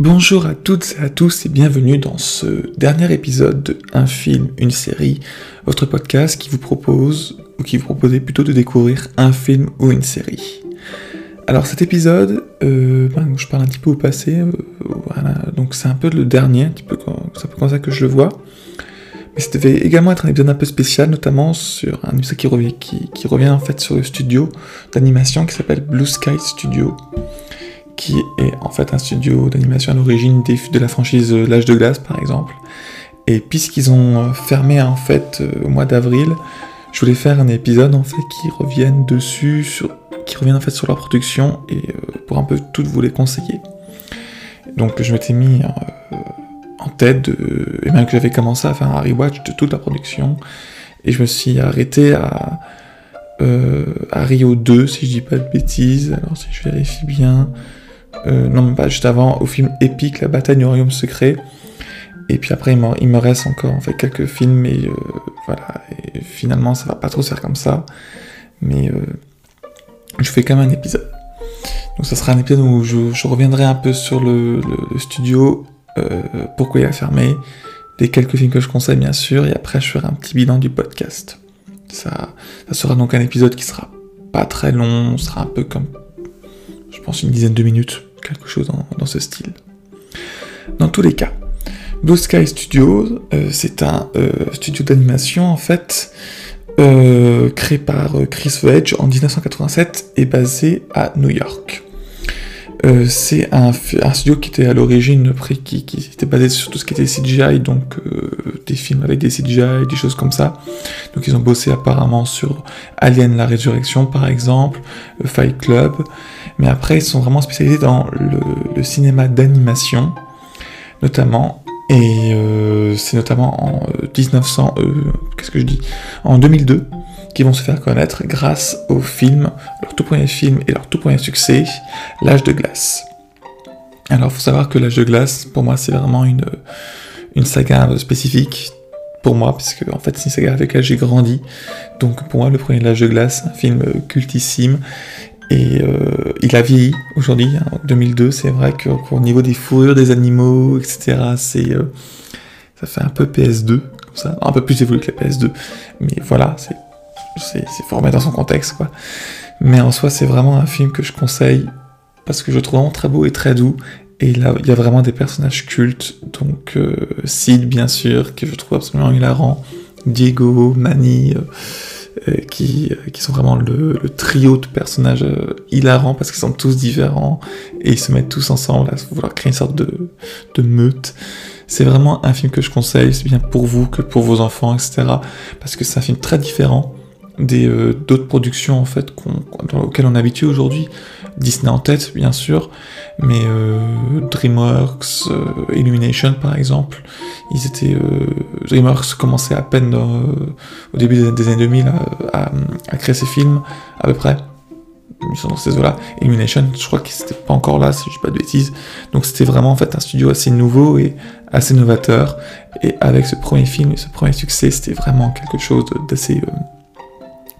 Bonjour à toutes et à tous et bienvenue dans ce dernier épisode de Un film, une série, votre podcast qui vous propose, ou qui vous proposait plutôt de découvrir un film ou une série. Alors cet épisode, euh, ben, je parle un petit peu au passé, euh, voilà, donc c'est un peu le dernier, un c'est un peu comme ça que je le vois. Mais ça devait également être un épisode un peu spécial, notamment sur un épisode qui revient en fait sur le studio d'animation qui s'appelle Blue Sky Studio qui est en fait un studio d'animation à l'origine de la franchise euh, L'âge de glace par exemple. Et puisqu'ils ont euh, fermé en fait euh, au mois d'avril, je voulais faire un épisode en fait qui revienne dessus, sur, qui revienne en fait sur leur production et pour un peu toutes vous les conseiller. Donc je m'étais mis en tête et même que j'avais commencé à faire un rewatch de toute la production et je me suis arrêté à à Rio 2 si je dis pas de bêtises. Alors si je vérifie bien, euh, non même pas juste avant, au film épique La bataille du royaume secret. Et puis après, il me, reste encore en fait quelques films, mais euh, voilà, et finalement ça va pas trop se faire comme ça. Mais euh, je fais quand même un épisode. Donc ça sera un épisode où je, reviendrai un peu sur le, studio, pourquoi il a fermé, les quelques films que je conseille bien sûr, et après je ferai un petit bilan du podcast. Ça, ça sera donc un épisode qui sera pas très long, sera un peu comme, je pense, une dizaine de minutes quelque chose dans, ce style. Dans tous les cas, Blue Sky Studios, euh, c'est un euh, studio d'animation en fait euh, créé par Chris Wedge en 1987 et basé à New York. C'est un, studio qui était à l'origine qui, qui, était basé sur tout ce qui était CGI, donc des films avec des CGI, des choses comme ça. Donc ils ont bossé apparemment sur Alien la Résurrection par exemple, Fight Club, mais après, ils sont vraiment spécialisés dans le, cinéma d'animation, notamment. Et euh, c'est notamment en 1900, euh, euh, qu'est-ce que je dis? En 2002, qu'ils vont se faire connaître grâce au film, leur tout premier film et leur tout premier succès, L'âge de glace. Alors, il faut savoir que L'âge de glace, pour moi, c'est vraiment une, une saga spécifique pour moi, puisque en fait c'est une saga avec laquelle j'ai grandi. Donc pour moi, le premier L'âge de glace, un film cultissime et euh, il a vieilli aujourd'hui, hein, en 2002. C'est vrai qu'au niveau des fourrures des animaux, etc., c'est euh, ça fait un peu PS2, comme ça, un peu plus évolué que la PS2. Mais voilà, c'est c'est formé dans son contexte, quoi. Mais en soi, c'est vraiment un film que je conseille parce que je trouve vraiment très beau et très doux. Et là, il y a vraiment des personnages cultes. Donc, euh, Sid, bien sûr, que je trouve absolument hilarant. Diego, Manny. Euh, qui, euh, qui sont vraiment le, trio de personnages hilarants parce qu'ils sont tous différents et ils se mettent tous ensemble à vouloir créer une sorte de, de meute. C'est vraiment un film que je conseille, c'est bien pour vous que pour vos enfants, etc. Parce que c'est un film très différent des d'autres productions en fait auxquelles on est habitué aujourd'hui. Disney en tête, bien sûr, mais DreamWorks, Illumination par exemple, ils étaient euh, DreamWorks commençait à peine au début des, années 2000 à, créer ses films à peu près ils sont dans ces eaux-là. Illumination, je crois que c'était pas encore là, si je dis pas de bêtises. Donc c'était vraiment en fait un studio assez nouveau et assez novateur. Et avec ce premier film et ce premier succès, c'était vraiment quelque chose d'assez euh,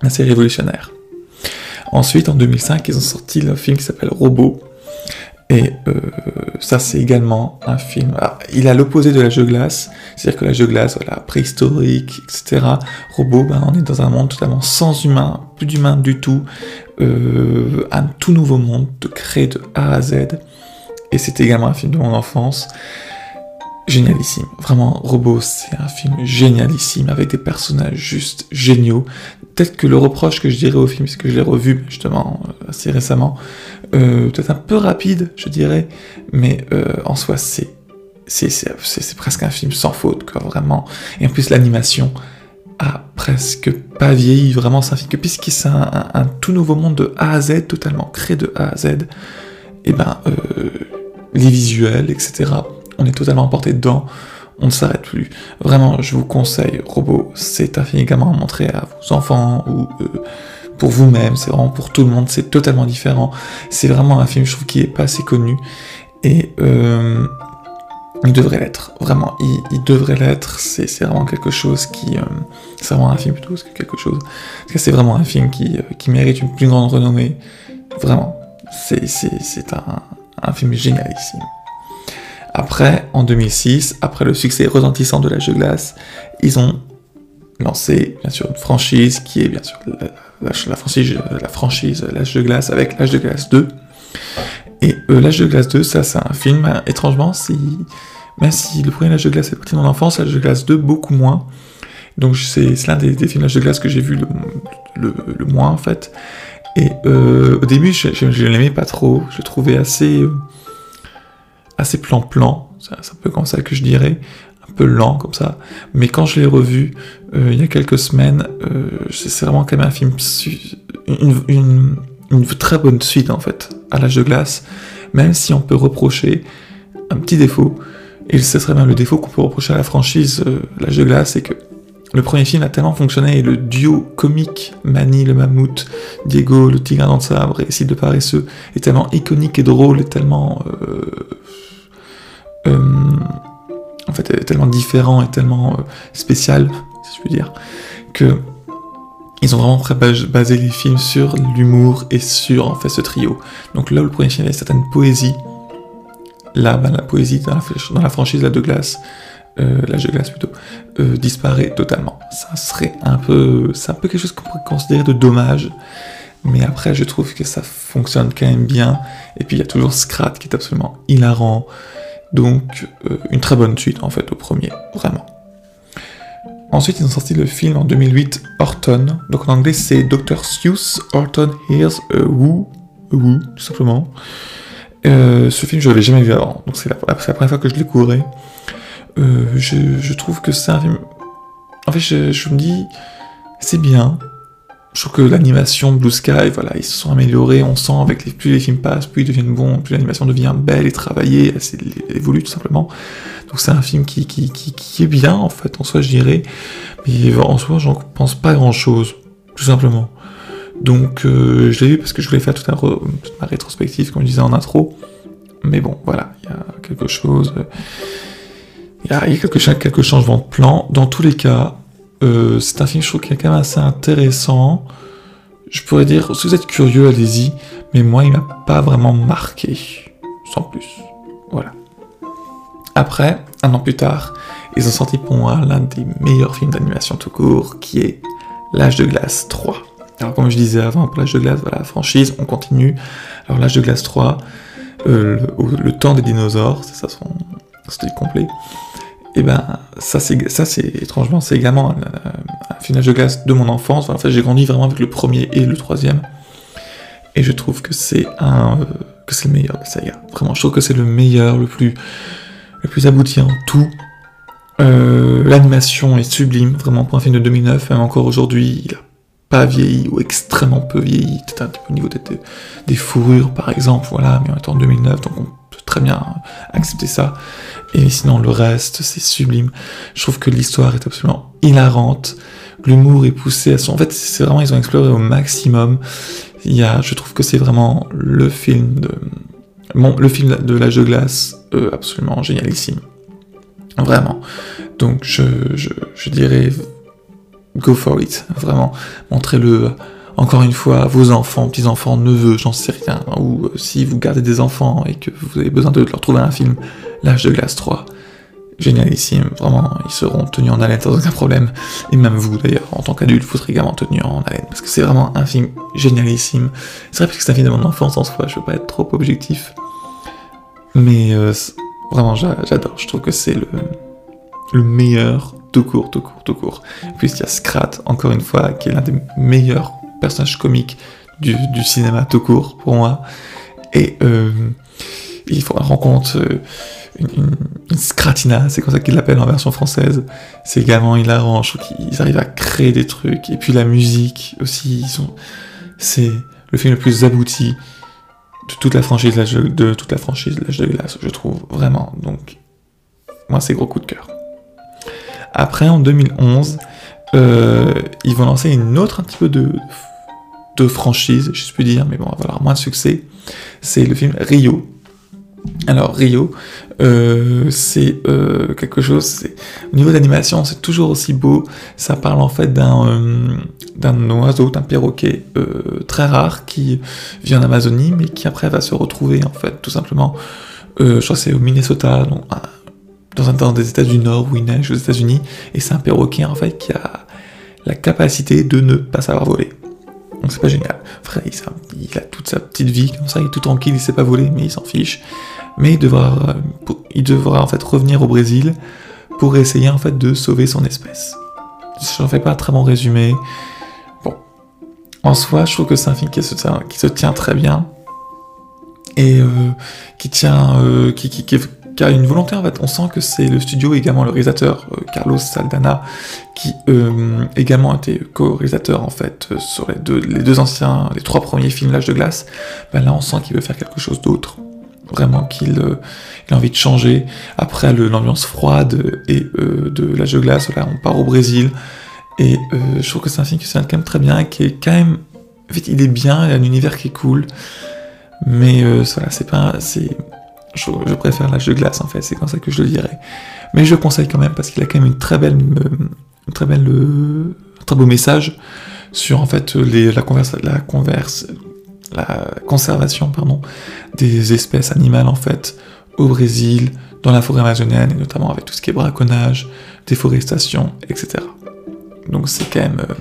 assez révolutionnaire. Ensuite, en 2005, ils ont sorti le film qui s'appelle Robot, et euh, ça, c'est également un film. il a l'opposé de la jeu glace, c'est-à-dire que la jeu glace, voilà, préhistorique, etc. Robot, ben, on est dans un monde totalement sans humain, plus d'humain du tout, euh, un tout nouveau monde de créer de A à Z. Et c'est également un film de mon enfance génialissime. Vraiment, Robot, c'est un film génialissime avec des personnages juste géniaux. Peut-être que le reproche que je dirais au film, c'est que je l'ai revu justement euh, assez récemment, euh, peut-être un peu rapide, je dirais, mais euh, en soi, c'est presque un film sans faute, quoi, vraiment. Et en plus, l'animation a presque pas vieilli, vraiment, c'est un film que, puisqu'il c'est un, tout nouveau monde de A à Z, totalement créé de A à Z, et eh ben, les visuels, etc., on est totalement emporté dedans, on ne s'arrête plus. Vraiment, je vous conseille, Robot, c'est un film également à montrer à vos enfants ou euh, pour vous-même, c'est vraiment pour tout le monde, c'est totalement différent. C'est vraiment un film, je trouve, qui est pas assez connu et euh, il devrait l'être, vraiment, il, devrait l'être, c'est vraiment quelque chose qui... Euh, c'est vraiment un film plutôt que quelque chose. Que c'est vraiment un film qui, qui, mérite une plus grande renommée. Vraiment, c'est un, un film génialissime. Après, en 2006, après le succès retentissant de l'âge de glace, ils ont lancé bien sûr une franchise qui est bien sûr la, franchise, la franchise L'âge de glace avec L'âge de glace 2. Et euh, L'âge de glace 2, ça c'est un film, euh, étrangement, même si le premier L'âge de glace est parti de mon enfance, L'âge de glace 2 beaucoup moins. Donc c'est l'un des, films L'âge de glace que j'ai vu le, moins en fait. Et euh, au début, je, je, l'aimais pas trop, je le trouvais assez, assez plan-plan, c'est un peu comme ça que je dirais un peu lent comme ça. Mais quand je l'ai revu euh, il y a quelques semaines, euh, c'est vraiment quand même un film, une, très bonne suite en fait à l'âge de glace, même si on peut reprocher un petit défaut, et ce serait même le défaut qu'on peut reprocher à la franchise euh, l'âge de glace, c'est que le premier film a tellement fonctionné et le duo comique Manny le mammouth, Diego le tigre dans le sabre et Sid de paresseux est tellement iconique et drôle et tellement en fait, tellement différent et tellement euh, spécial, si je puis dire, que ils ont vraiment basé les films sur l'humour et sur en fait ce trio. Donc là où le premier film avait certaine poésie, là, ben, la poésie dans la, franchise La de glace, euh, la de glace plutôt, euh, disparaît totalement. Ça serait un peu, c'est un peu quelque chose qu'on pourrait considérer de dommage. Mais après, je trouve que ça fonctionne quand même bien. Et puis il y a toujours Scrat qui est absolument hilarant. Donc euh, une très bonne suite en fait au premier, vraiment. Ensuite ils ont sorti le film en 2008 Horton, donc en anglais c'est Dr. Seuss Horton Hears a Woo, Woo tout simplement. Euh, ce film je l'avais jamais vu avant, donc c'est la, première fois que je le découvrais. Euh, je, trouve que c'est un film... En fait je me dis c'est bien, je trouve que l'animation Blue Sky, voilà, ils se sont améliorés, on sent avec les, plus les films passent, plus ils deviennent bons, plus l'animation devient belle et travaillée, elle évolue tout simplement. Donc c'est un film qui, qui, qui, est bien en fait, en soi je dirais, mais en soi j'en pense pas grand chose, tout simplement. Donc euh, je l'ai vu parce que je voulais faire toute, ma rétrospective, comme je disais en intro, mais bon voilà, il y a quelque chose, il y a, a quelques, quelques changements de plan. Dans tous les cas, euh, c'est un film, je trouve, quand même assez intéressant. Je pourrais dire, si vous êtes curieux, allez-y. Mais moi, il m'a pas vraiment marqué. Sans plus. Voilà. Après, un an plus tard, ils ont sorti pour moi l'un des meilleurs films d'animation tout court, qui est L'âge de glace 3. Alors, comme je disais avant, pour l'âge de glace, voilà, franchise, on continue. Alors, l'âge de glace 3, euh, le, temps des dinosaures, c'est ça son, son complet. Et eh ben ça c'est ça c'est étrangement c'est également un, final de glace de mon enfance. en fait j'ai grandi vraiment avec le premier et le troisième. Et je trouve que c'est un euh, que c'est le meilleur de saga. Vraiment, je trouve que c'est le meilleur, le plus le plus abouti en tout. Euh, l'animation est sublime, vraiment pour un film de 2009, même encore aujourd'hui, il a pas vieilli ou extrêmement peu vieilli, peut-être un petit peu au niveau des, des, fourrures par exemple, voilà, mais on est en 2009, donc on très bien accepter ça. Et sinon, le reste, c'est sublime. Je trouve que l'histoire est absolument hilarante. L'humour est poussé à son... En fait, c'est vraiment, ils ont exploré au maximum. Il y a, je trouve que c'est vraiment le film de... Bon, le film de l'âge de glace, euh, absolument génialissime. Vraiment. Donc, je, je, je dirais, go for it. Vraiment. Montrez-le encore une fois, vos enfants, petits-enfants, neveux, j'en sais rien, ou euh, si vous gardez des enfants et que vous avez besoin de leur trouver un film, L'âge de glace 3, génialissime, vraiment, ils seront tenus en haleine sans aucun problème, et même vous d'ailleurs, en tant qu'adulte, vous serez également tenu en haleine, parce que c'est vraiment un film génialissime. C'est vrai que c'est un film de mon enfance en soi, je veux pas être trop objectif, mais euh, vraiment j'adore, je trouve que c'est le, le meilleur tout court, tout court, tout court. Puis il y a Scrat, encore une fois, qui est l'un des meilleurs personnage comique du, cinéma tout court pour moi. Et euh, il faut rencontre euh, une, scratina, c'est comme ça qu'ils l'appellent en version française. C'est également hilarant, je trouve qu'ils arrivent à créer des trucs. Et puis la musique aussi, ils c'est le film le plus abouti de toute la franchise de toute la franchise L'âge de glace, je trouve vraiment. Donc moi c'est gros coup de cœur. Après en 2011, euh, ils vont lancer une autre un petit peu de de franchise, je puis dire, mais bon, avoir moins de succès, c'est le film Rio. Alors Rio, euh, c'est euh, quelque chose. Au niveau d'animation, c'est toujours aussi beau. Ça parle en fait d'un euh, d'un oiseau, d'un perroquet très rare qui vit en Amazonie, mais qui après va se retrouver en fait tout simplement je crois que c'est au Minnesota, dans, un, dans des États du Nord où il neige aux États-Unis, et c'est un perroquet en fait qui a la capacité de ne pas savoir voler. Donc c'est pas génial. Frère, il, a toute sa petite vie comme ça, il est tout tranquille, il sait pas voler, mais il s'en fiche. Mais il devra, il devra en fait revenir au Brésil pour essayer en fait de sauver son espèce. Je n'en fais pas un très bon résumé. Bon, en soi, je trouve que c'est un film qui se tient, qui se tient très bien et euh, qui tient, euh, qui, qui, qui, a une volonté en fait. On sent que c'est le studio également le réalisateur euh, Carlos Saldana qui euh, également été co-réalisateur en fait sur les deux, anciens, les trois premiers films L'âge de glace. Ben là, on sent qu'il veut faire quelque chose d'autre vraiment qu'il euh, a envie de changer. Après l'ambiance froide et euh, de l'âge de glace, là, on part au Brésil. Et euh, je trouve que c'est un film qui se quand même très bien, qui est quand même... Il est bien, il a un univers qui est cool. Mais voilà, c'est pas... je, préfère l'âge de glace, en fait, c'est comme ça que je le dirais. Mais je le conseille quand même, parce qu'il a quand même une très belle... Une très belle... un très beau message sur, en fait, la, converse, la converse la conservation pardon, des espèces animales en fait au Brésil, dans la forêt amazonienne, et notamment avec tout ce qui est braconnage, déforestation, etc. Donc c'est quand même, euh,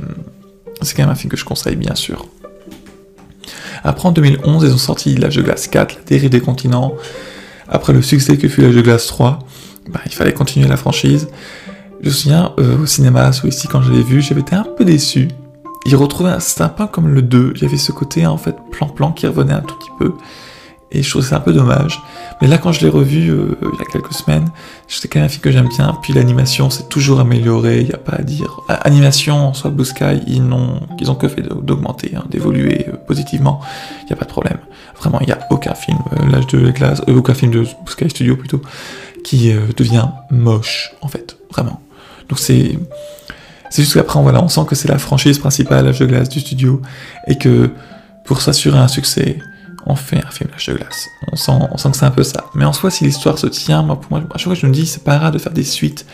c'est quand même un film que je conseille bien sûr. Après en 2011, ils ont sorti L'âge de glace 4, La dérive des continents. Après le succès que fut L'âge de glace 3, bah, il fallait continuer la franchise. Je me souviens euh, au cinéma, ou ici quand je l'ai vu, j'avais été un peu déçu. Il retrouvait, un peu comme le 2, il y avait ce côté en fait plan-plan qui revenait un tout petit peu, et je trouvais ça un peu dommage. Mais là quand je l'ai revu euh, il y a quelques semaines, c'était quand même un film que j'aime bien, puis l'animation s'est toujours améliorée, il n'y a pas à dire. Animation, soit Blue Sky, ils n'ont ils ont que fait d'augmenter, hein, d'évoluer euh, positivement, il n'y a pas de problème. Vraiment, il n'y a aucun film, euh, l'âge de glace, aucun film de Blue Sky Studio plutôt, qui devient moche en fait, vraiment. Donc c'est c'est juste qu'après, voilà, on sent que c'est la franchise principale, L'âge de glace du studio, et que pour s'assurer un succès, on fait un film L'âge de glace. On sent, on sent que c'est un peu ça. Mais en soi, si l'histoire se tient, moi, pour moi, à chaque fois, je me dis, c'est pas grave de faire des suites,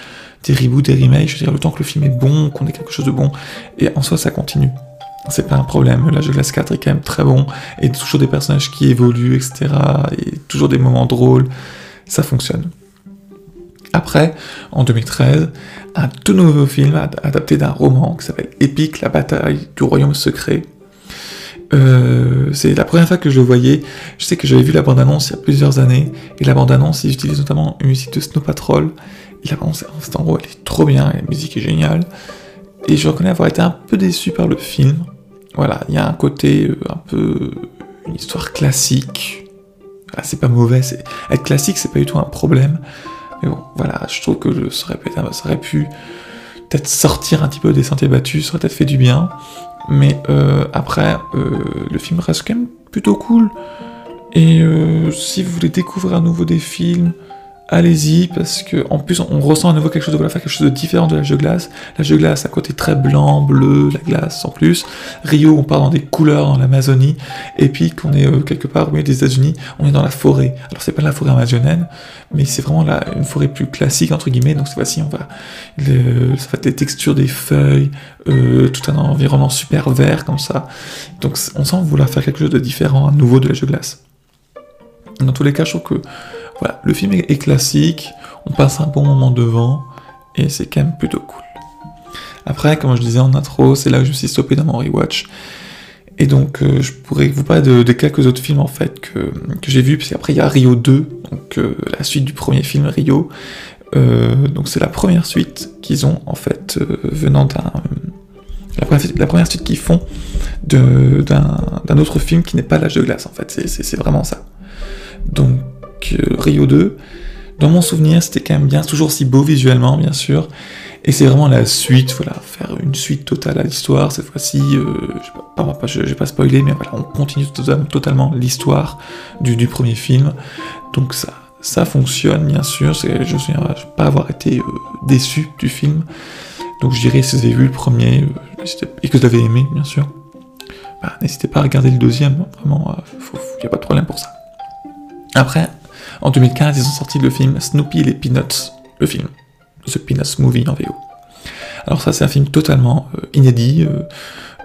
des reboots, des remakes. Je veux dire, le temps que le film est bon, qu'on ait quelque chose de bon, et en soi, ça continue. C'est pas un problème. L'âge de glace 4 est quand même très bon, et toujours des personnages qui évoluent, etc., et toujours des moments drôles. Ça fonctionne. Après, en 2013, un tout nouveau film adapté d'un roman qui s'appelle Épique, la bataille du royaume secret. Euh, c'est la première fois que je le voyais. Je sais que j'avais vu la bande-annonce il y a plusieurs années, et la bande-annonce, ils utilisent notamment une musique de Snow Patrol. Et la bande en gros, elle est trop bien, la musique est géniale. Et je reconnais avoir été un peu déçu par le film. Voilà, il y a un côté euh, un peu. une histoire classique. C'est pas mauvais, être classique, c'est pas du tout un problème. Mais bon, voilà, je trouve que ça aurait pu peut-être sortir un petit peu des sentiers battus, ça aurait peut-être fait du bien. Mais euh, après, euh, le film reste quand même plutôt cool. Et euh, si vous voulez découvrir à nouveau des films, allez-y, parce que en plus on ressent à nouveau quelque chose de voilà, quelque chose de différent de la de glace. La de glace à côté très blanc, bleu, la glace en plus. Rio, on part dans des couleurs dans l'Amazonie, et puis qu'on est euh, quelque part au milieu des États-Unis, on est dans la forêt. Alors c'est pas la forêt amazonienne, mais c'est vraiment la, une forêt plus classique entre guillemets. Donc cette fois-ci, on va, ça va être des textures des feuilles, euh, tout un environnement super vert comme ça. Donc on sent vouloir faire quelque chose de différent, à nouveau de la de glace. Dans tous les cas, je trouve que voilà, le film est classique, on passe un bon moment devant, et c'est quand même plutôt cool. Après, comme je disais en intro, c'est là que je me suis stoppé dans mon rewatch. Et donc, euh, je pourrais vous parler de, quelques autres films en fait que, j'ai vus, parce qu'après il y a Rio 2, donc euh, la suite du premier film Rio. Euh, donc c'est la première suite qu'ils ont en fait venant d'un la première, suite qu'ils font d'un autre film qui n'est pas l'âge de glace en fait, c'est vraiment ça. Donc Rio 2. Dans mon souvenir, c'était quand même bien, toujours si beau visuellement, bien sûr. Et c'est vraiment la suite, voilà, faire une suite totale à l'histoire. Cette fois-ci, euh, je vais pas, spoiler, mais voilà, on continue totalement l'histoire du, premier film. Donc ça, ça fonctionne, bien sûr. Je ne souviens pas avoir été euh, déçu du film. Donc je dirais, si vous avez vu le premier euh, et que vous l'avez aimé, bien sûr, bah, n'hésitez pas à regarder le deuxième. Vraiment, il n'y a pas de problème pour ça. Après, en 2015, ils ont sorti le film Snoopy et les Peanuts, le film, The Peanuts Movie en VO. Alors ça, c'est un film totalement euh, inédit. Euh,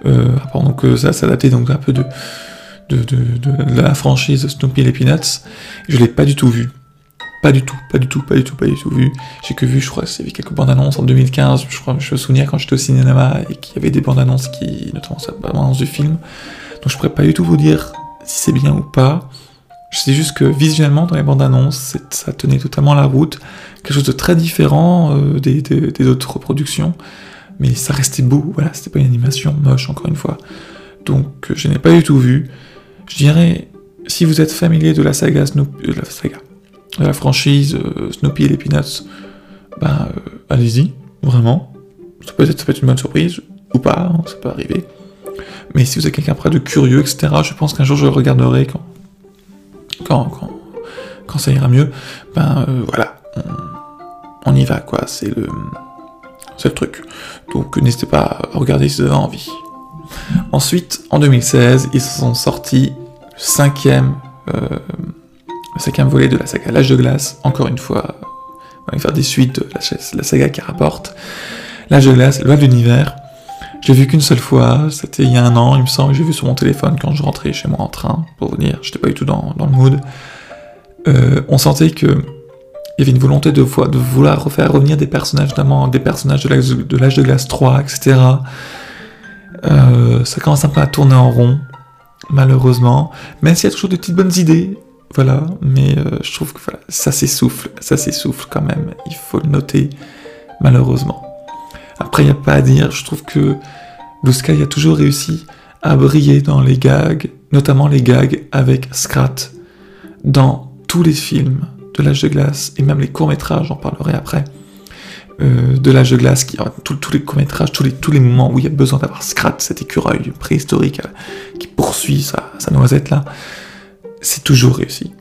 euh, donc ça, s'adaptait donc un peu de, la franchise Snoopy et les Peanuts. Je l'ai pas du tout vu. pas du tout, pas du tout, pas du tout, pas du tout vu. J'ai que vu, je crois, c'est quelques bandes annonces en 2015. Je crois, je me souviens quand j'étais au cinéma et qu'il y avait des bandes annonces qui, notamment la bande annonce du film. Donc je pourrais pas du tout vous dire si c'est bien ou pas. Je sais juste que visuellement dans les bandes annonces, ça tenait totalement la route, quelque chose de très différent euh, des, autres reproductions, mais ça restait beau. Voilà, c'était pas une animation moche encore une fois. Donc je n'ai pas du tout vu. Je dirais, si vous êtes familier de la saga Snoopy, de la saga, de la franchise euh, Snoopy et les Peanuts, ben euh, allez-y, vraiment. Ça peut, être, ça une bonne surprise, ou pas, hein, ça peut arriver. Mais si vous êtes quelqu'un près de curieux, etc., je pense qu'un jour je le regarderai quand, quand, ça ira mieux. Ben euh, voilà, on, y va, quoi, c'est le, c'est le truc. Donc n'hésitez pas à regarder si vous avez envie. Ensuite, en 2016, ils sont sortis le cinquième, euh, le cinquième volet de la saga L'âge de glace. Encore une fois, on va faire des suites de la, saga qui rapporte. L'âge de glace, loi de l'univers. J'ai vu qu'une seule fois, c'était il y a un an, il me semble, j'ai vu sur mon téléphone quand je rentrais chez moi en train, pour venir, j'étais pas du tout dans, le mood. Euh, on sentait que il y avait une volonté de, de vouloir refaire revenir des personnages, notamment des personnages de l'âge de glace 3, etc. Euh, ça commence un peu à tourner en rond, malheureusement. Même s'il y a toujours de petites bonnes idées, voilà. Mais euh, je trouve que ça s'essouffle, ça s'essouffle quand même. Il faut le noter, malheureusement. Après, il n'y a pas à dire. Je trouve que Blue a toujours réussi à briller dans les gags, notamment les gags avec Scrat, dans tous les films de l'âge de glace et même les courts métrages. J'en parlerai après. Euh, de l'âge de glace, tous les courts-métrages, tous les, tous les moments où il y a besoin d'avoir Scrat, cet écureuil préhistorique euh, qui poursuit sa, noisette là, c'est toujours réussi.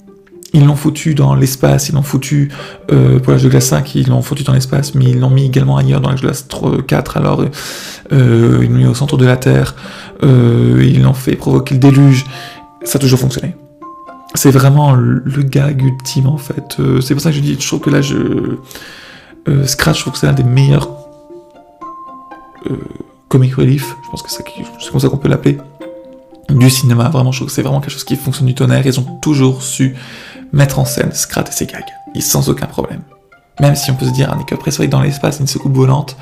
Ils l'ont foutu dans l'espace, ils l'ont foutu euh, pour l'âge de glace 5, ils l'ont foutu dans l'espace, mais ils l'ont mis également ailleurs dans l'âge de glace 3, 4, alors ils l'ont mis au centre de la Terre, ils l'ont fait provoquer le déluge, ça a toujours fonctionné. C'est vraiment le, gag ultime en fait. c'est pour ça que je dis, je trouve que là je euh, Scratch, je trouve que c'est l'un des meilleurs euh, comic relief, je pense que c'est comme ça qu'on peut l'appeler, du cinéma. Vraiment, je trouve que c'est vraiment quelque chose qui fonctionne du tonnerre. Ils ont toujours su mettre en scène Scratch et ses gags, et sans aucun problème. Même si on peut se dire, un écœur préhistorique dans l'espace, une secoupe volante,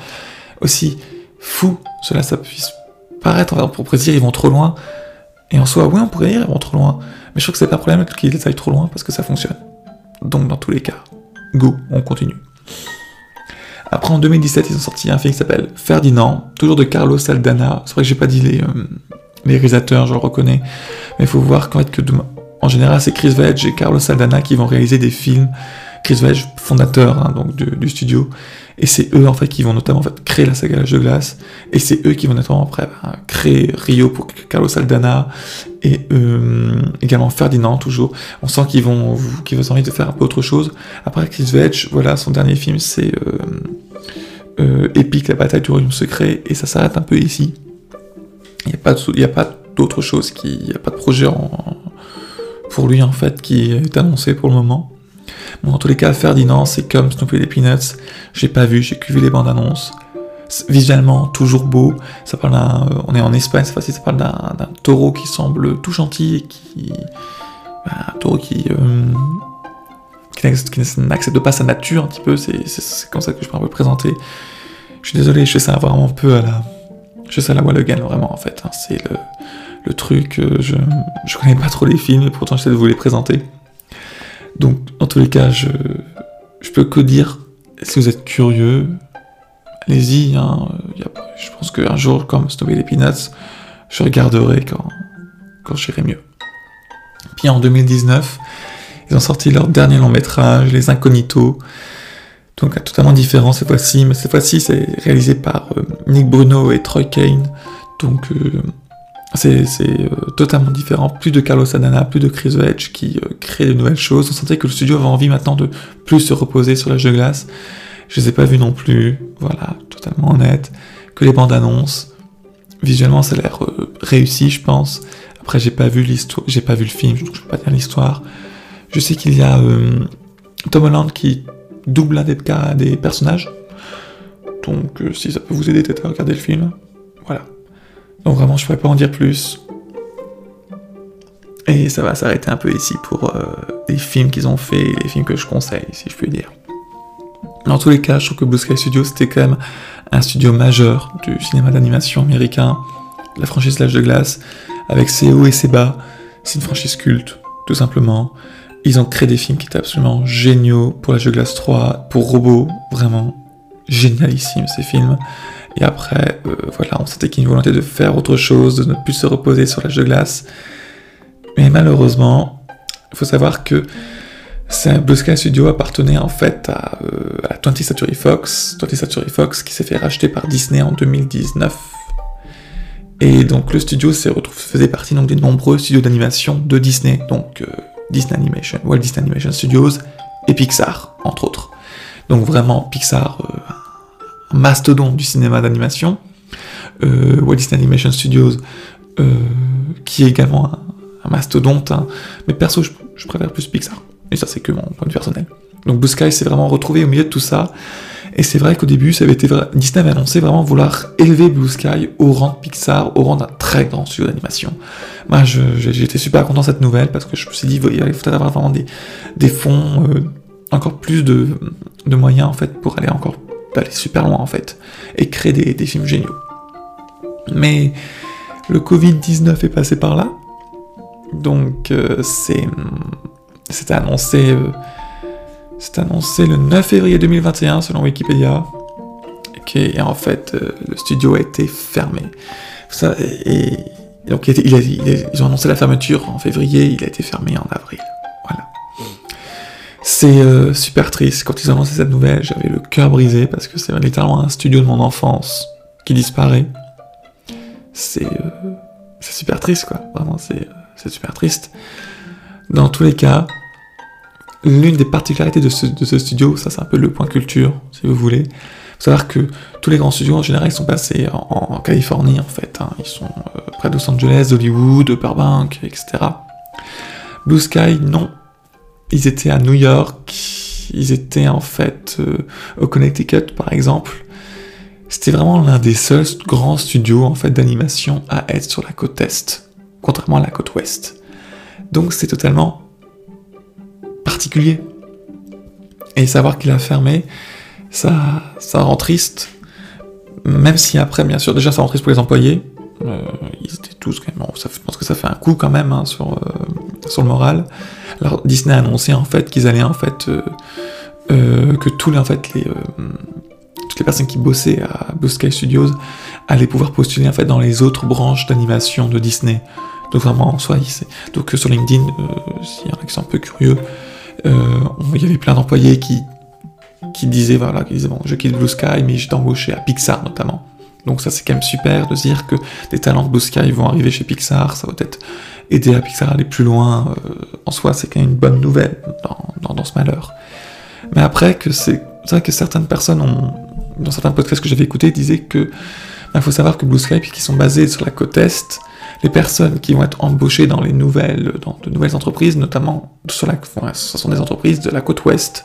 aussi fou cela ça puisse paraître, on pourrait dire ils vont trop loin, et en soi, oui, on pourrait dire ils vont trop loin, mais je trouve que c'est pas un problème qu'ils aillent trop loin parce que ça fonctionne. Donc, dans tous les cas, go, on continue. Après, en 2017, ils ont sorti un film qui s'appelle Ferdinand, toujours de Carlos Saldana. C'est vrai que j'ai pas dit les, euh, les, réalisateurs, je le reconnais. Mais il faut voir qu'en fait, que en général, c'est Chris Vedge et Carlos Saldana qui vont réaliser des films. Chris Vedge, fondateur hein, donc du, studio. Et c'est eux en fait qui vont notamment en créer la saga de glace. Et c'est eux qui vont notamment après ben, créer Rio pour Carlos Saldana et euh, également Ferdinand toujours. On sent qu'ils vont qu'ils vont envie de faire un peu autre chose. Après Chris Vedge, voilà son dernier film c'est euh, euh, Épique la bataille du royaume secret et ça s'arrête un peu ici. Il n'y a pas il a pas d'autre chose il y a pas de projet pour lui en fait qui est annoncé pour le moment. Bon, dans tous les cas, Ferdinand, c'est comme Snoopy et les Peanuts. J'ai pas vu, j'ai vu les bandes annonces visuellement toujours beau. Ça parle d'un, euh, on est en Espagne, cette fois-ci, ça parle d'un, taureau qui semble tout gentil et qui, bah, un taureau qui, euh, qui, n'accepte pas sa nature un petit peu. C'est, comme ça que je peux un peu présenter. Je suis désolé, je fais ça vraiment un peu à la, je fais ça à la Wallogan vraiment en fait. Hein. c'est le, le truc. Euh, je, je connais pas trop les films, et pourtant j'essaie de vous les présenter. Donc, en tous les cas, je, je peux que dire, si vous êtes curieux, allez-y. Hein, je pense qu'un jour, comme Snowy les Peanuts, je regarderai quand, quand j'irai mieux. Puis en 2019, ils ont sorti leur dernier long métrage, Les Incognitos. Donc totalement différent cette fois-ci, mais cette fois-ci c'est réalisé par euh, Nick Bruno et Troy Kane. Donc euh, c'est euh, totalement différent. Plus de Carlos Adana, plus de Chris Wedge qui crée de nouvelles choses. On sentait que le studio avait envie maintenant de plus se reposer sur jeu de glace. Je les ai pas vus non plus, voilà, totalement honnête. Que les bandes annonces. Visuellement, ça a l'air euh, réussi, je pense. Après, j'ai pas vu l'histoire, j'ai pas vu le film, donc je peux pas dire l'histoire. Je sais qu'il y a euh, Tom Holland qui double un des, des personnages. Donc, euh, si ça peut vous aider peut-être à regarder le film, voilà. Donc vraiment, je pourrais pas en dire plus. Et ça va s'arrêter un peu ici pour les films qu'ils ont fait, les films que je conseille, si je puis dire. Dans tous les cas, je trouve que Blue Sky Studio, c'était quand même un studio majeur du cinéma d'animation américain, la franchise L'âge de glace, avec ses hauts et ses bas. C'est une franchise culte, tout simplement. Ils ont créé des films qui étaient absolument géniaux pour L'âge de glace 3, pour Robot, vraiment génialissime ces films. Et après, euh, voilà, on sentait qu'il y a une volonté de faire autre chose, de ne plus se reposer sur l'âge de glace. Mais malheureusement, il faut savoir que Blue Sky Studio appartenait en fait à, 20th euh, Century Fox, 20th Century Fox qui s'est fait racheter par Disney en 2019. Et donc le studio faisait partie donc, des nombreux studios d'animation de Disney, donc euh, Disney Animation, Walt Disney Animation Studios et Pixar, entre autres. Donc vraiment Pixar, euh, mastodonte du cinéma d'animation. Walt Disney Animation Studios, qui est également un, mastodonte, hein. mais perso je préfère plus Pixar. Et ça, c'est que mon point de vue personnel. Donc Blue Sky s'est vraiment retrouvé au milieu de tout ça. Et c'est vrai qu'au début, ça avait été Disney avait annoncé vraiment vouloir élever Blue Sky au rang de Pixar, au rang d'un très grand studio d'animation. Moi, j'étais super content de cette nouvelle parce que je me suis dit, il faudrait avoir vraiment des, des fonds, euh, encore plus de, de, moyens en fait pour aller encore aller super loin en fait et créer des, films géniaux. Mais le Covid-19 est passé par là. Donc euh, c'est annoncé, euh, annoncé le 9 février 2021 selon Wikipédia. Et en fait, euh, le studio a été fermé. Donc ils ont annoncé la fermeture en février, il a été fermé en avril. C'est euh, super triste. Quand ils ont annoncé cette nouvelle, j'avais le cœur brisé parce que c'est littéralement un studio de mon enfance qui disparaît. C'est super triste, quoi. Vraiment, c'est super triste. Dans tous les cas, l'une des particularités de ce, studio, ça c'est un peu le point culture, si vous voulez, faut savoir que tous les grands studios en général ils sont passés en, Californie en fait, hein. ils sont euh, près de Los Angeles, Hollywood, Burbank, etc. Blue Sky, non, ils étaient à New York, ils étaient en fait euh, au Connecticut par exemple. C'était vraiment l'un des seuls grands studios en fait d'animation à être sur la côte est, contrairement à la côte ouest. Donc c'est totalement particulier. Et savoir qu'il a fermé, ça, ça rend triste. Même si après, bien sûr, déjà ça rend triste pour les employés. Euh, ils étaient tous quand même. je pense que ça fait un coup quand même hein, sur, euh, sur le moral. Alors Disney a annoncé en fait qu'ils allaient en fait euh, que tous les en fait les toutes les personnes qui bossaient à Blue Sky Studios allaient pouvoir postuler en fait dans les autres branches d'animation de Disney. Donc vraiment en soi, donc sur LinkedIn, s'il y en a qui sont un peu curieux, euh, il y avait plein d'employés qui, qui disaient, voilà, qui disaient, bon, je quitte Blue Sky, mais j'étais embauché à Pixar notamment. Donc ça c'est quand même super de dire que des talents de Blue Sky vont arriver chez Pixar, ça va peut-être aider à Pixar à aller plus loin. Euh, en soi, c'est quand même une bonne nouvelle dans, dans, ce malheur. Mais après, que c'est vrai que certaines personnes ont, dans certains podcasts que j'avais écoutés, disaient que il faut savoir que Blue Sky, qui sont basés sur la côte Est, les personnes qui vont être embauchées dans les nouvelles, dans de nouvelles entreprises, notamment sur la, ce sont des entreprises de la côte ouest.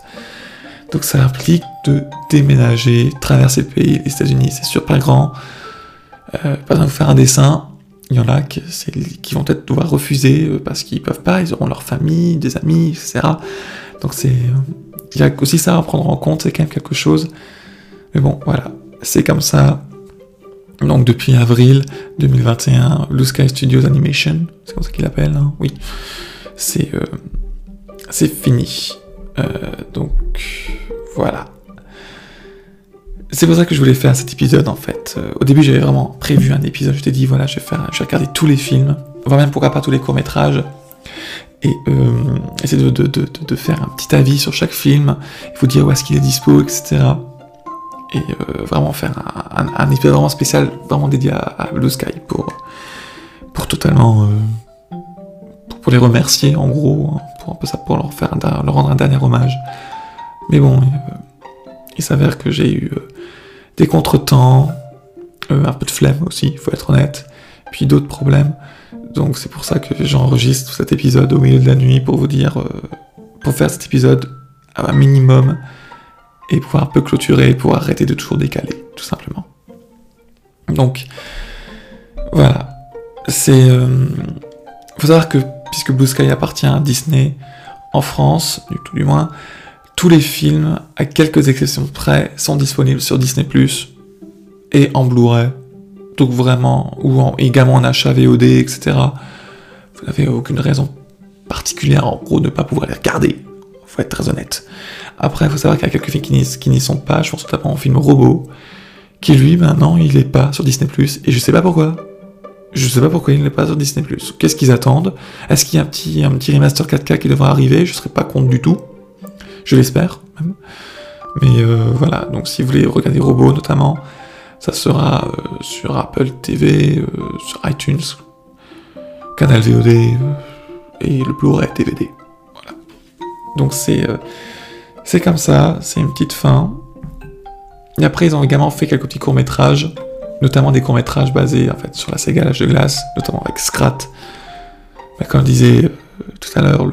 Donc ça implique de déménager, traverser le pays, les États-Unis, c'est super grand. Euh, par exemple, faire un dessin, il y en a qui, vont peut-être devoir refuser euh, parce qu'ils peuvent pas, ils auront leur famille, des amis, etc. Donc c'est, il y a aussi ça à prendre en compte, c'est quand même quelque chose. Mais bon, voilà, c'est comme ça. Donc depuis avril 2021, Blue Sky Studios Animation, c'est comme ça qu'il appelle, hein oui, c'est euh, c'est fini. Euh, donc voilà. C'est pour ça que je voulais faire cet épisode en fait. Euh, au début j'avais vraiment prévu un épisode, je t'ai dit voilà je vais faire, je vais regarder tous les films, voire même pourquoi pas tous les courts métrages, et essayer de, faire un petit avis sur chaque film, il faut dire où est-ce qu'il est dispo, etc et euh, vraiment faire un, épisode vraiment spécial, vraiment dédié à, Blue Sky pour, pour totalement euh, pour, les remercier en gros, hein, pour un peu ça, pour leur faire leur rendre un dernier hommage. Mais bon, euh, il s'avère que j'ai eu des contretemps, un peu de flemme aussi, il faut être honnête, puis d'autres problèmes. Donc c'est pour ça que j'enregistre cet épisode au milieu de la nuit pour vous dire, pour faire cet épisode à un minimum et pouvoir un peu clôturer, pouvoir arrêter de toujours décaler, tout simplement. Donc, voilà. C'est. Euh, faut savoir que puisque Blue Sky appartient à Disney en France, du tout du moins, tous les films, à quelques exceptions près, sont disponibles sur Disney ⁇ et en Blu-ray. Donc vraiment, ou également en achat VOD, etc. Vous n'avez aucune raison particulière, en gros, de ne pas pouvoir les regarder. Faut être très honnête. Après, il faut savoir qu'il y a quelques films qui n'y sont pas. Je pense notamment au film Robot, qui lui, maintenant, il n'est pas sur Disney+, et je sais pas pourquoi. Je sais pas pourquoi il n'est pas sur Disney+. Qu'est-ce qu'ils attendent? Est-ce qu'il y a un petit, un remaster 4K qui devrait arriver? Je serais pas contre du tout. Je l'espère. Mais euh, voilà, donc si vous voulez regarder Robot, notamment, ça sera euh, sur Apple TV, euh, sur iTunes, Canal VOD et le Blu-ray DVD. Voilà. Donc c'est c'est comme ça, c'est une petite fin. Et après, ils ont également fait quelques petits courts-métrages, notamment des courts-métrages basés en fait sur la saga L'âge de glace, notamment avec Scrat. Comme je disais tout à l'heure,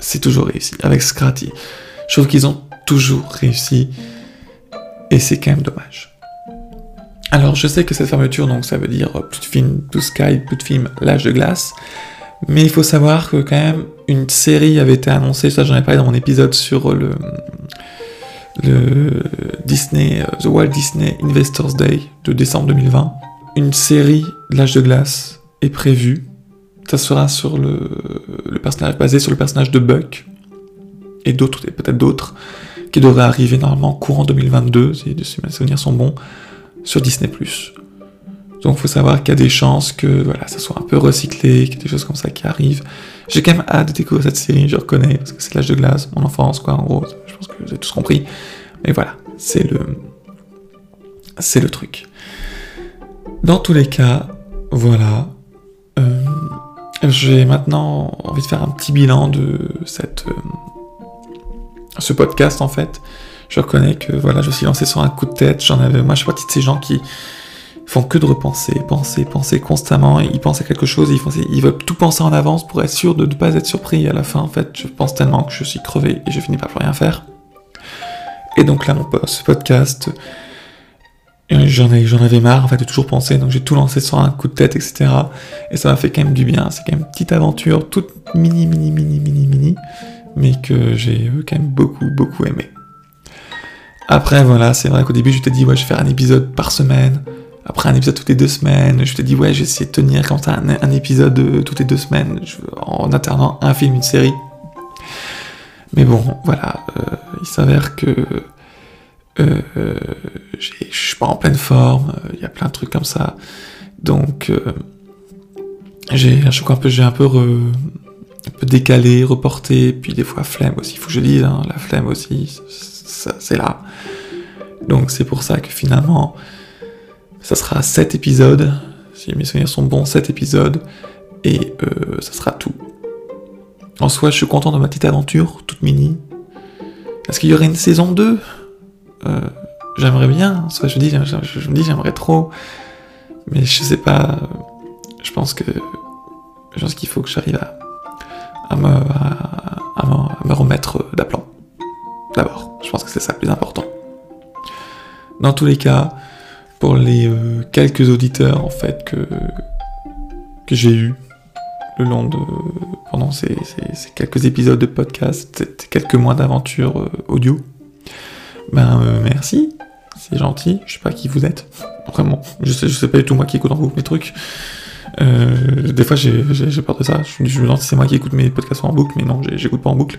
c'est toujours réussi. Avec Scrat, je trouve qu'ils ont toujours réussi et c'est quand même dommage. Alors je sais que cette fermeture, donc ça veut dire plus de film To Sky, plus de film L'âge de glace, mais il faut savoir que quand même une série avait été annoncée, ça j'en ai parlé dans mon épisode sur le, le Disney, euh, The Walt Disney Investors Day de décembre 2020. Une série L'âge de glace est prévue. Ça sera sur le, le personnage basé sur le personnage de Buck et d'autres, peut-être d'autres qui devrait arriver normalement courant 2022, si mes souvenirs sont bons, sur Disney+. Donc faut savoir qu'il y a des chances que voilà, ça soit un peu recyclé, qu'il y des choses comme ça qui arrivent. J'ai quand même hâte de découvrir cette série, je reconnais, parce que c'est l'âge de glace, mon enfance, quoi, en gros, je pense que vous avez tous compris. Mais voilà, c'est le... C'est le truc. Dans tous les cas, voilà. Euh, j'ai maintenant envie de faire un petit bilan de cette... Euh, ce podcast en fait. Je reconnais que voilà, je suis lancé sur un coup de tête. J'en avais, moi, je suis partie de ces gens qui font que de repenser, penser, penser constamment. Ils pensent à quelque chose, ils, font, veulent tout penser en avance pour être sûr de ne pas être surpris. à la fin, en fait, je pense tellement que je suis crevé et je finis par plus rien faire. Et donc là, mon ce podcast, j'en j'en avais marre en fait de toujours penser, donc j'ai tout lancé sur un coup de tête, etc. Et ça m'a fait quand même du bien. C'est quand même une petite aventure, toute mini, mini, mini, mini, mini mais que j'ai euh, quand même beaucoup, beaucoup aimé. Après, voilà, c'est vrai qu'au début, je t'ai dit, ouais, je vais faire un épisode par semaine. Après, un épisode toutes les deux semaines. Je t'ai dit, ouais, je vais essayer de tenir comme ça un, épisode euh, toutes les deux semaines, en alternant un film, une série. Mais bon, voilà, euh, il s'avère que euh, je suis pas en pleine forme, il y a plein de trucs comme ça. Donc, j'ai, un peu, j'ai un peu un peu décalé, reporté, puis des fois flemme aussi, il faut que je dise, hein, la flemme aussi, c'est là. Donc c'est pour ça que finalement, ça sera 7 épisodes, si mes souvenirs sont bons, 7 épisodes, et euh, ça sera tout. En soi, je suis content de ma petite aventure, toute mini. Est-ce qu'il y aurait une saison 2 euh, J'aimerais bien, je, dis, je, me dis j'aimerais trop, mais je sais pas, je pense que je pense qu'il faut que j'arrive à à me, à, me remettre d'aplomb. D'abord, je pense que c'est ça le plus important. Dans tous les cas, pour les euh, quelques auditeurs en fait que, que j'ai eu le long de pendant ces, quelques épisodes de podcast, ces quelques mois d'aventure euh, audio, ben euh, merci, c'est gentil. Je sais pas qui vous êtes, vraiment. Je sais, je sais pas du tout moi qui écoute en vous mes trucs. Des fois, j'ai peur de ça. Je, me demande si c'est moi qui écoute mes podcasts en boucle, mais non, j'écoute pas en boucle.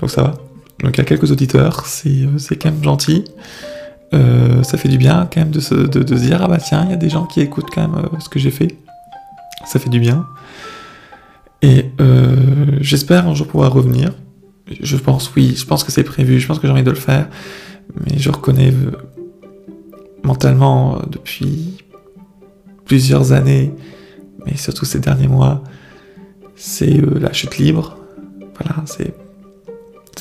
Donc ça va. Donc il y a quelques auditeurs, c'est quand même gentil. Euh, ça fait du bien quand même de se, dire ah bah tiens, il y a des gens qui écoutent quand même euh, ce que j'ai fait. Ça fait du bien. Et j'espère un jour pouvoir revenir. Je pense, oui, je pense que c'est prévu, je pense que j'ai envie de le faire. Mais je reconnais mentalement depuis plusieurs années mais surtout ces derniers mois, c'est euh, la chute libre. Voilà, c'est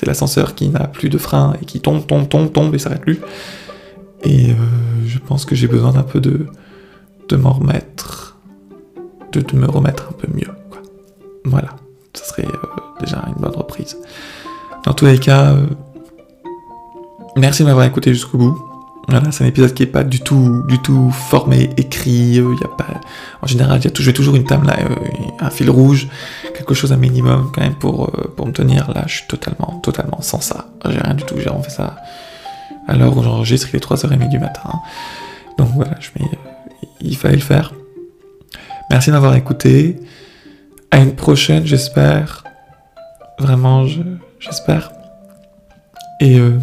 l'ascenseur qui n'a plus de frein et qui tombe, tombe, tombe, tombe et s'arrête plus. Et euh, je pense que j'ai besoin d'un peu de de m'en remettre, de, de, me remettre un peu mieux. Voilà, ça serait euh, déjà une bonne reprise. Dans tous les cas, merci de m'avoir écouté jusqu'au bout. Voilà, c'est un épisode qui est pas du tout, du tout formé, écrit. Y a pas, en général, y toujours, une timeline, un fil rouge, quelque chose un minimum quand même pour, pour me tenir. Là, je suis totalement, totalement sans ça. J'ai rien du tout. J'ai fait ça à l'heure où j'enregistre, il est 3h30 du matin. Donc voilà, je mets, il fallait le faire. Merci d'avoir écouté. À une prochaine, j'espère. Vraiment, j'espère. Et euh,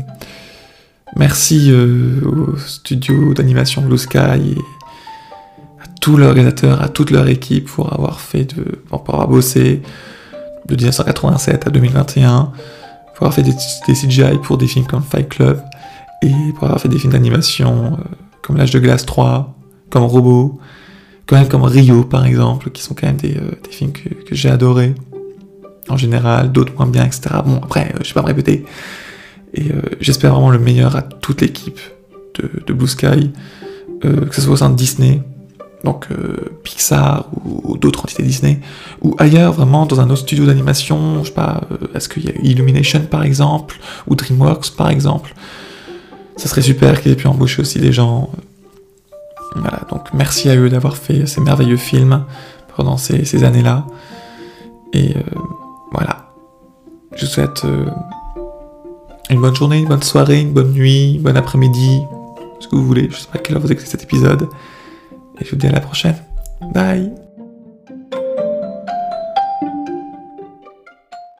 merci euh, au studio d'animation Blue Sky et à tous les organisateurs, à toute leur équipe pour avoir fait de, pour avoir bossé de 1987 à 2021, pour avoir fait des, CGI pour des films comme Fight Club et pour avoir fait des films d'animation euh, comme L'âge de glace 3, comme Robot, quand même comme Rio par exemple, qui sont quand même des, films que, j'ai adorés en général, d'autres moins bien, etc. Bon, après, je vais pas me répéter. Et euh, j'espère vraiment le meilleur à toute l'équipe de, Blue Sky, euh, que ce soit au sein de Disney, donc euh, Pixar ou, d'autres entités Disney, ou ailleurs, vraiment dans un autre studio d'animation, je sais pas, est-ce qu'il y a Illumination par exemple, ou DreamWorks par exemple. Ça serait super qu'ils aient pu embaucher aussi des gens. Voilà, donc merci à eux d'avoir fait ces merveilleux films pendant ces, années-là. Et voilà. Je vous souhaite une bonne journée, une bonne soirée, une bonne nuit, bon après-midi, ce que vous voulez. Je sais pas à quelle heure vous écoutez cet épisode. Et je vous dis à la prochaine. Bye